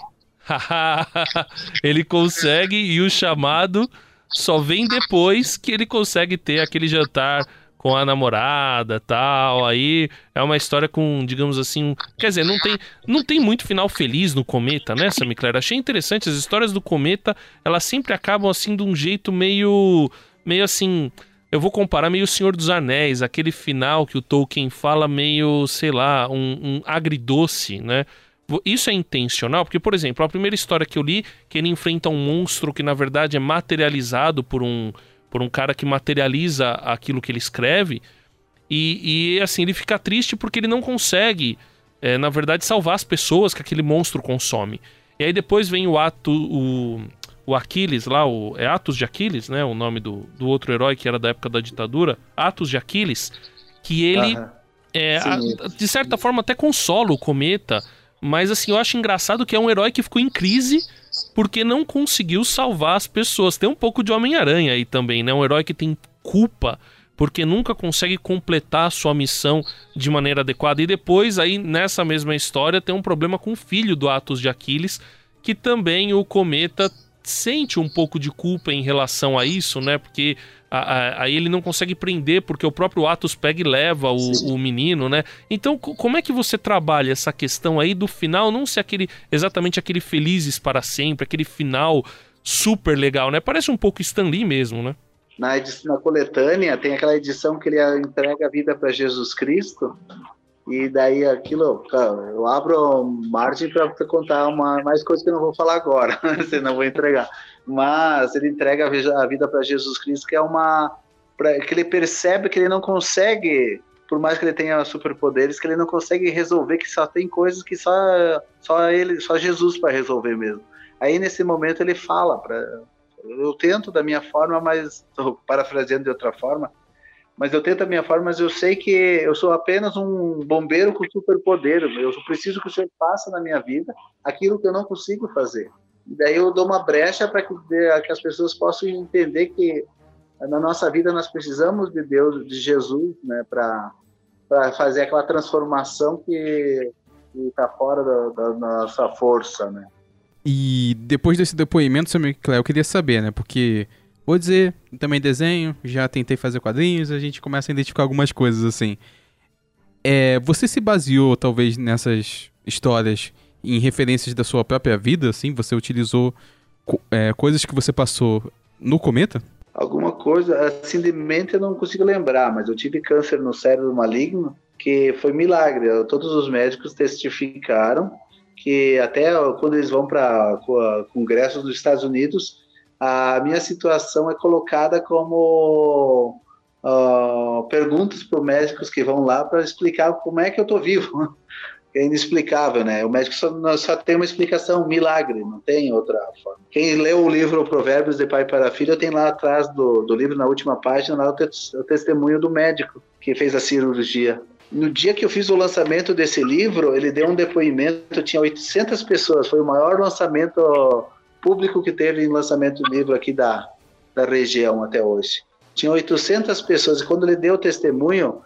ele consegue e o chamado só vem depois que ele consegue ter aquele jantar com a namorada tal. Aí é uma história com, digamos assim, quer dizer, não tem, não tem muito final feliz no Cometa, né, Sammy Claire? Achei interessante, as histórias do Cometa, elas sempre acabam assim de um jeito meio, meio assim, eu vou comparar meio o Senhor dos Anéis, aquele final que o Tolkien fala meio, sei lá, um, um agridoce, né? Isso é intencional, porque, por exemplo, a primeira história que eu li, que ele enfrenta um monstro que na verdade é materializado por um, por um cara que materializa aquilo que ele escreve, e, e assim, ele fica triste porque ele não consegue, é, na verdade, salvar as pessoas que aquele monstro consome. E aí depois vem o ato, o, o Aquiles lá, o, é Atos de Aquiles, né? O nome do, do outro herói que era da época da ditadura, Atos de Aquiles, que ele, é, a, de certa forma, até consola o cometa mas assim, eu acho engraçado que é um herói que ficou em crise porque não conseguiu salvar as pessoas. Tem um pouco de Homem-Aranha aí também, né? Um herói que tem culpa porque nunca consegue completar a sua missão de maneira adequada. E depois, aí, nessa mesma história, tem um problema com o filho do Atos de Aquiles, que também o Cometa sente um pouco de culpa em relação a isso, né? Porque aí ele não consegue prender, porque o próprio Atos pega e leva o, o, menino, né? Então, como é que você trabalha essa questão aí do final não ser aquele exatamente aquele felizes para sempre, aquele final super legal, né? Parece um pouco Stan Lee mesmo, né? Na, edição, na coletânea tem aquela edição que ele entrega a vida para Jesus Cristo e daí aquilo, eu abro margem para contar uma, mais coisas que eu não vou falar agora, senão vou entregar. Mas ele entrega a vida para Jesus Cristo, que é uma. Pra, que ele percebe que ele não consegue, por mais que ele tenha superpoderes, que ele não consegue resolver, que só tem coisas que só, só ele, só Jesus para resolver mesmo. Aí nesse momento ele fala, pra, eu tento da minha forma, mas parafraseando de outra forma, mas eu tento a minha forma, mas eu sei que eu sou apenas um bombeiro com superpoder. Eu preciso que o Senhor faça na minha vida aquilo que eu não consigo fazer. E daí eu dou uma brecha para que, que as pessoas possam entender que na nossa vida nós precisamos de Deus, de Jesus, né, para fazer aquela transformação que está fora da, da, nossa força, né. E depois desse depoimento, seu Cléo, eu queria saber, né, porque vou dizer, também desenho, já tentei fazer quadrinhos, a gente começa a identificar algumas coisas assim. É, você se baseou talvez nessas histórias em referências da sua própria vida, assim? Você utilizou é, coisas que você passou no cometa? alguma coisa, assim de mente eu não consigo lembrar, mas eu tive câncer no cérebro maligno, que foi milagre. Todos os médicos testificaram que até quando eles vão para congressos dos Estados Unidos, a minha situação é colocada como uh, perguntas para os médicos que vão lá para explicar como é que eu estou vivo. é inexplicável, né? O médico só, só, tem uma explicação, um milagre, não tem outra forma. Quem leu o livro Provérbios de Pai para Filho, tem lá atrás do, do livro, na última página, lá o, te, o testemunho do médico que fez a cirurgia. No dia que eu fiz o lançamento desse livro, ele deu um depoimento, tinha 800 pessoas, foi o maior lançamento público que teve em lançamento do livro aqui da, da região até hoje. Tinha 800 pessoas, e quando ele deu o testemunho,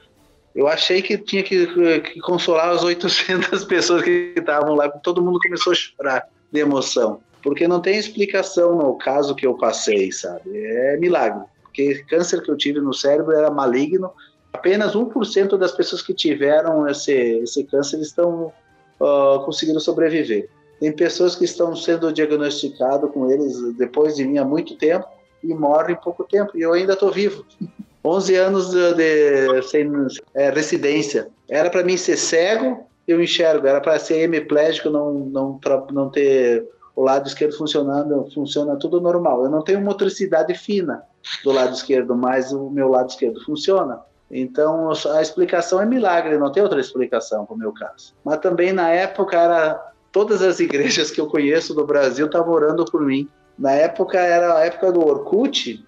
eu achei que tinha que, que consolar as 800 pessoas que estavam lá, todo mundo começou a chorar de emoção. Porque não tem explicação no caso que eu passei, sabe? É milagre. Porque câncer que eu tive no cérebro era maligno. Apenas 1% das pessoas que tiveram esse, esse câncer estão uh, conseguindo sobreviver. Tem pessoas que estão sendo diagnosticadas com eles depois de mim há muito tempo e morrem em pouco tempo. E eu ainda estou vivo. 11 anos de, de sem é, residência. Era para mim ser cego, eu enxergo. Era para ser hemiplégico, não, não, não ter o lado esquerdo funcionando, funciona tudo normal. Eu não tenho motricidade fina do lado esquerdo, mas o meu lado esquerdo funciona. Então a explicação é milagre, não tem outra explicação para o meu caso. Mas também na época era todas as igrejas que eu conheço do Brasil estavam orando por mim. Na época era a época do Orkut,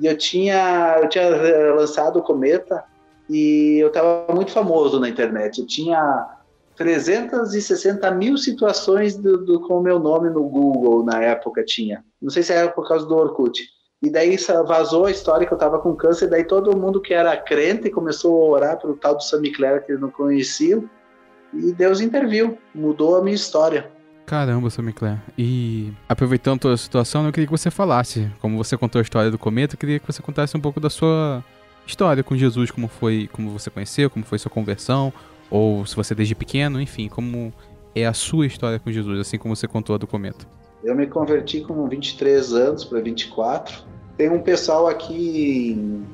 e eu tinha, eu tinha eh, lançado o Cometa e eu estava muito famoso na internet. Eu tinha 360 mil situações do, do, com o meu nome no Google na época tinha. Não sei se era por causa do Orkut. E daí vazou a história que eu estava com câncer, daí todo mundo que era crente começou a orar pelo tal do Sammy Clare que eles não conheciam, e Deus interviu, mudou a minha história. Caramba, seu Claire. E aproveitando toda a situação, eu queria que você falasse, como você contou a história do cometa, eu queria que você contasse um pouco da sua história com Jesus, como foi, como você conheceu, como foi sua conversão, ou se você desde pequeno, enfim, como é a sua história com Jesus, assim como você contou a do cometa. Eu me converti com 23 anos para 24. Tem um pessoal aqui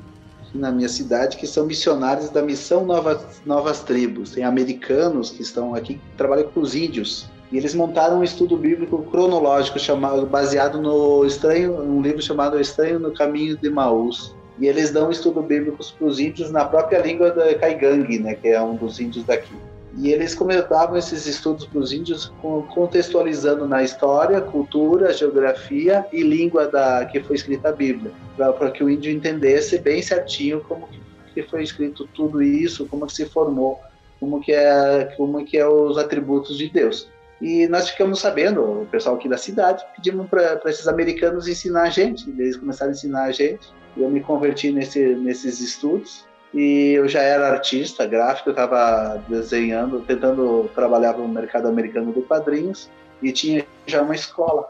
na minha cidade que são missionários da missão Novas, Novas Tribos. Tem americanos que estão aqui que trabalham com os índios. E eles montaram um estudo bíblico cronológico chamado, baseado no estranho, um livro chamado Estranho no Caminho de Maús. E eles dão estudo bíblico para os índios na própria língua da Caigangue, né, que é um dos índios daqui. E eles comentavam esses estudos para os índios contextualizando na história, cultura, geografia e língua da que foi escrita a Bíblia, para que o índio entendesse bem certinho como que foi escrito tudo isso, como que se formou, como que é, como que é os atributos de Deus. E nós ficamos sabendo, o pessoal aqui da cidade, pedimos para esses americanos ensinar a gente. Eles começaram a ensinar a gente. Eu me converti nesse, nesses estudos. E eu já era artista gráfico, eu estava desenhando, tentando trabalhar no mercado americano de quadrinhos. E tinha já uma escola.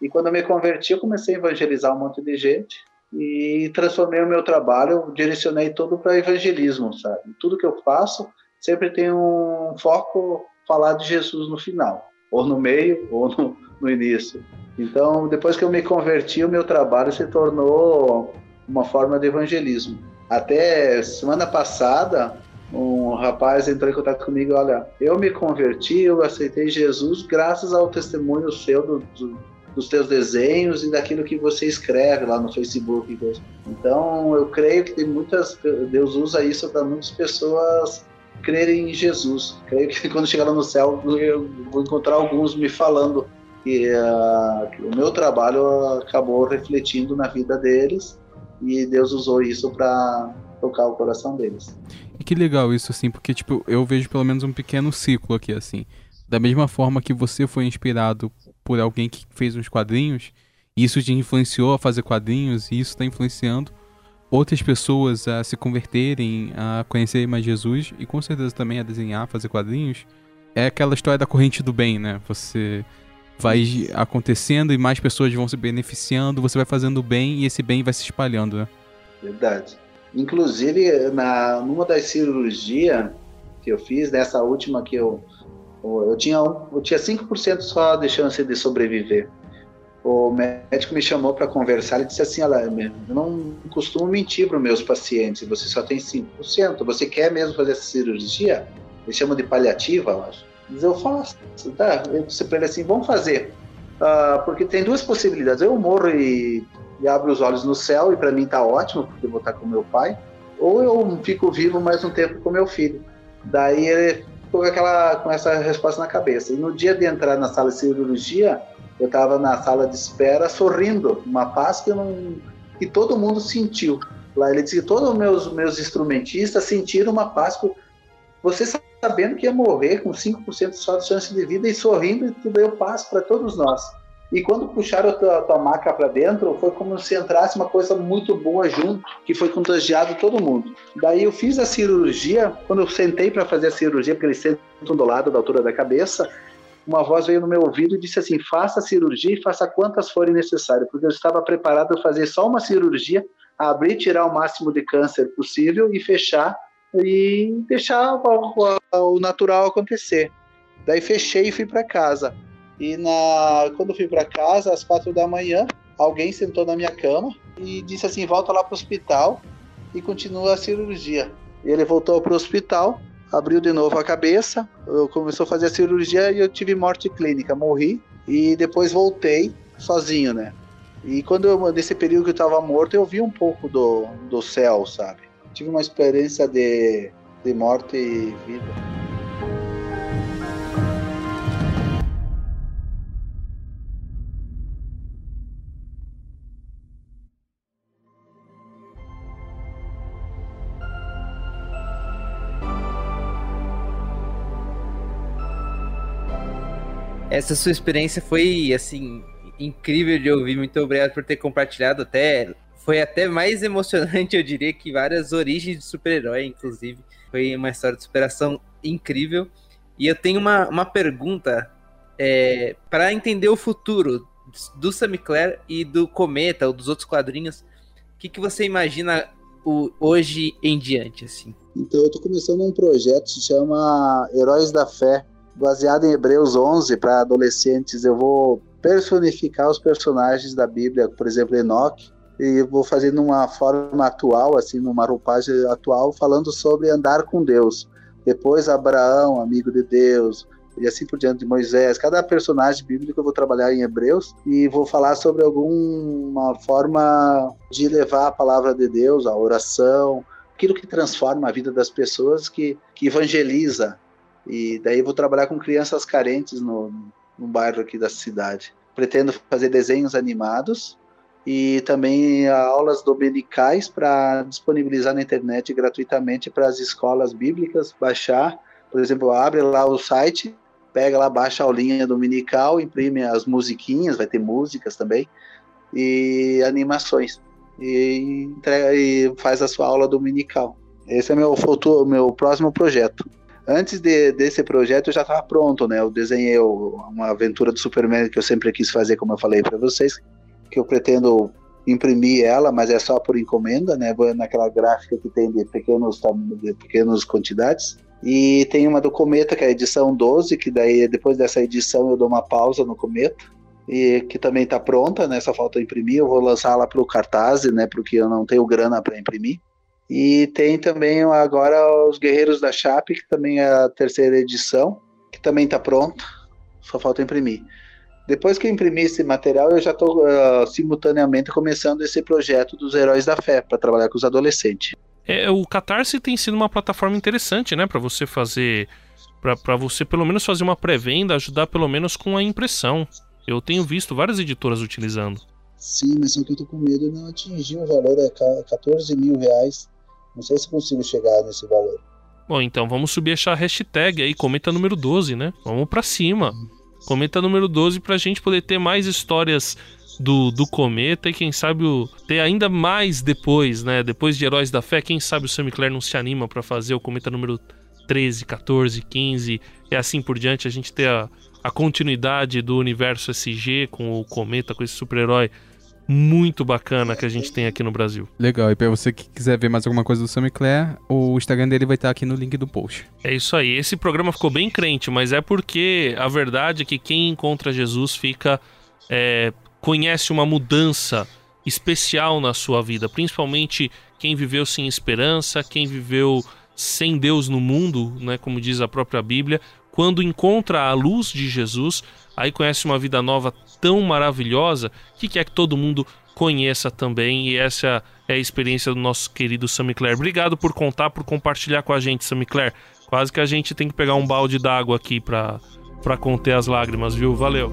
E quando eu me converti, eu comecei a evangelizar um monte de gente. E transformei o meu trabalho, direcionei todo para evangelismo, sabe? Tudo que eu faço sempre tem um foco falar de Jesus no final, ou no meio, ou no, no início. Então, depois que eu me converti, o meu trabalho se tornou uma forma de evangelismo. Até semana passada, um rapaz entrou em contato comigo, olha, eu me converti, eu aceitei Jesus graças ao testemunho seu do, do, dos teus desenhos e daquilo que você escreve lá no Facebook. Então, eu creio que tem muitas, Deus usa isso para muitas pessoas crerem em Jesus. Creio que quando chegar lá no céu, eu vou encontrar alguns me falando que, uh, que o meu trabalho acabou refletindo na vida deles e Deus usou isso para tocar o coração deles. E que legal isso, assim, porque, tipo, eu vejo pelo menos um pequeno ciclo aqui, assim. Da mesma forma que você foi inspirado por alguém que fez uns quadrinhos, e isso te influenciou a fazer quadrinhos, e isso está influenciando outras pessoas a se converterem, a conhecerem mais Jesus, e com certeza também a desenhar, fazer quadrinhos. É aquela história da corrente do bem, né? Você vai acontecendo e mais pessoas vão se beneficiando, você vai fazendo bem e esse bem vai se espalhando, né? Verdade. Inclusive, na, numa das cirurgias que eu fiz, nessa última que eu. Eu tinha, eu tinha 5% só de chance de sobreviver. O médico me chamou para conversar e disse assim: Olha, eu não costumo mentir para os meus pacientes, você só tem 5%. Você quer mesmo fazer essa cirurgia? Eles chamam de paliativa, eu acho. Eu faço, tá? Eu ele assim: vamos fazer. Uh, porque tem duas possibilidades. Eu morro e e abro os olhos no céu e para mim tá ótimo porque vou estar com meu pai, ou eu fico vivo mais um tempo com meu filho. Daí ele ficou com aquela com essa resposta na cabeça. E no dia de entrar na sala de cirurgia, eu estava na sala de espera sorrindo, uma paz que não que todo mundo sentiu. Lá ele disse que todos os meus meus instrumentistas sentiram uma paz você sabendo que ia morrer com 5% só de chance de vida e sorrindo, e tudo deu paz para todos nós. E quando puxaram a tua, tua maca para dentro, foi como se entrasse uma coisa muito boa junto, que foi contagiado todo mundo. Daí eu fiz a cirurgia, quando eu sentei para fazer a cirurgia, porque eles sentam do lado da altura da cabeça, uma voz veio no meu ouvido e disse assim: faça a cirurgia e faça quantas forem necessárias, porque eu estava preparado a fazer só uma cirurgia, abrir, tirar o máximo de câncer possível e fechar e deixar o, natural acontecer. Daí fechei e fui para casa. E na, quando fui para casa, às quatro da manhã, alguém sentou na minha cama e disse assim: volta lá para o hospital e continua a cirurgia. Ele voltou para o hospital, abriu de novo a cabeça, começou a fazer a cirurgia e eu tive morte clínica, morri e depois voltei sozinho, né? E quando eu, nesse período que eu estava morto, eu vi um pouco do, do céu, sabe? Tive uma experiência de, de morte e vida. Essa sua experiência foi, assim, incrível de ouvir. Muito obrigado por ter compartilhado. Até foi até mais emocionante, eu diria, que várias origens de super-herói, inclusive. Foi uma história de superação incrível. E eu tenho uma, uma pergunta é, para entender o futuro do Sam Clare e do Cometa, ou dos outros quadrinhos. O que, que você imagina o, hoje em diante, assim? Então, eu estou começando um projeto que se chama Heróis da Fé, baseado em Hebreus 11 para adolescentes. Eu vou personificar os personagens da Bíblia, por exemplo, Enoque, e vou fazer numa forma atual, assim, numa roupagem atual, falando sobre andar com Deus. Depois Abraão, amigo de Deus, e assim por diante de Moisés. Cada personagem bíblico eu vou trabalhar em Hebreus e vou falar sobre alguma forma de levar a palavra de Deus, a oração, aquilo que transforma a vida das pessoas, que, que evangeliza, e daí vou trabalhar com crianças carentes no, no bairro aqui da cidade. Pretendo fazer desenhos animados e também aulas dominicais para disponibilizar na internet gratuitamente para as escolas bíblicas baixar. Por exemplo, abre lá o site, pega lá, baixa a aulinha dominical, imprime as musiquinhas, vai ter músicas também, e animações. E, entrega, e faz a sua aula dominical. Esse é meu futuro, meu próximo projeto antes de, desse projeto eu já estava pronto, né? Eu desenhei uma aventura do Superman que eu sempre quis fazer, como eu falei para vocês, que eu pretendo imprimir ela, mas é só por encomenda, né? Naquela gráfica que tem de pequenos de pequenas quantidades. E tem uma do Cometa, que é a edição 12, que daí depois dessa edição eu dou uma pausa no Cometa. E que também está pronta, né? Só falta imprimir. Eu vou lançá-la para o cartaz, né? Porque eu não tenho grana para imprimir. E tem também agora os Guerreiros da Chape, que também é a terceira edição, que também está pronto, só falta imprimir. Depois que eu imprimir esse material, eu já estou uh, simultaneamente começando esse projeto dos Heróis da Fé, para trabalhar com os adolescentes. É, o Catarse tem sido uma plataforma interessante, né, para você fazer, para você pelo menos fazer uma pré-venda, ajudar pelo menos com a impressão. Eu tenho visto várias editoras utilizando. Sim, mas o que eu tô com medo de não atingir o valor, é 14 mil reais Não sei se consigo chegar nesse valor. Bom, então vamos subir essa hashtag aí, comenta número 12, né? Vamos pra cima. Comenta número 12 pra gente poder ter mais histórias do, do cometa e quem sabe o, ter ainda mais depois, né? Depois de Heróis da Fé, quem sabe o Sam Clair não se anima para fazer o cometa número 13, 14, 15 e assim por diante, a gente ter a, a continuidade do universo SG com o cometa, com esse super-herói muito bacana que a gente tem aqui no Brasil. Legal, e pra você que quiser ver mais alguma coisa do Sam Clair, o Instagram dele vai estar aqui no link do post. É isso aí. Esse programa ficou bem crente, mas é porque a verdade é que quem encontra Jesus fica. É, conhece uma mudança especial na sua vida, principalmente quem viveu sem esperança, quem viveu sem Deus no mundo, né, como diz a própria Bíblia, quando encontra a luz de Jesus, aí conhece uma vida nova tão maravilhosa que quer que todo mundo conheça também, e essa é a experiência do nosso querido Sammy Claire. Obrigado por contar, por compartilhar com a gente, Sammy Claire. Quase que a gente tem que pegar um balde d'água aqui para conter as lágrimas, viu? Valeu.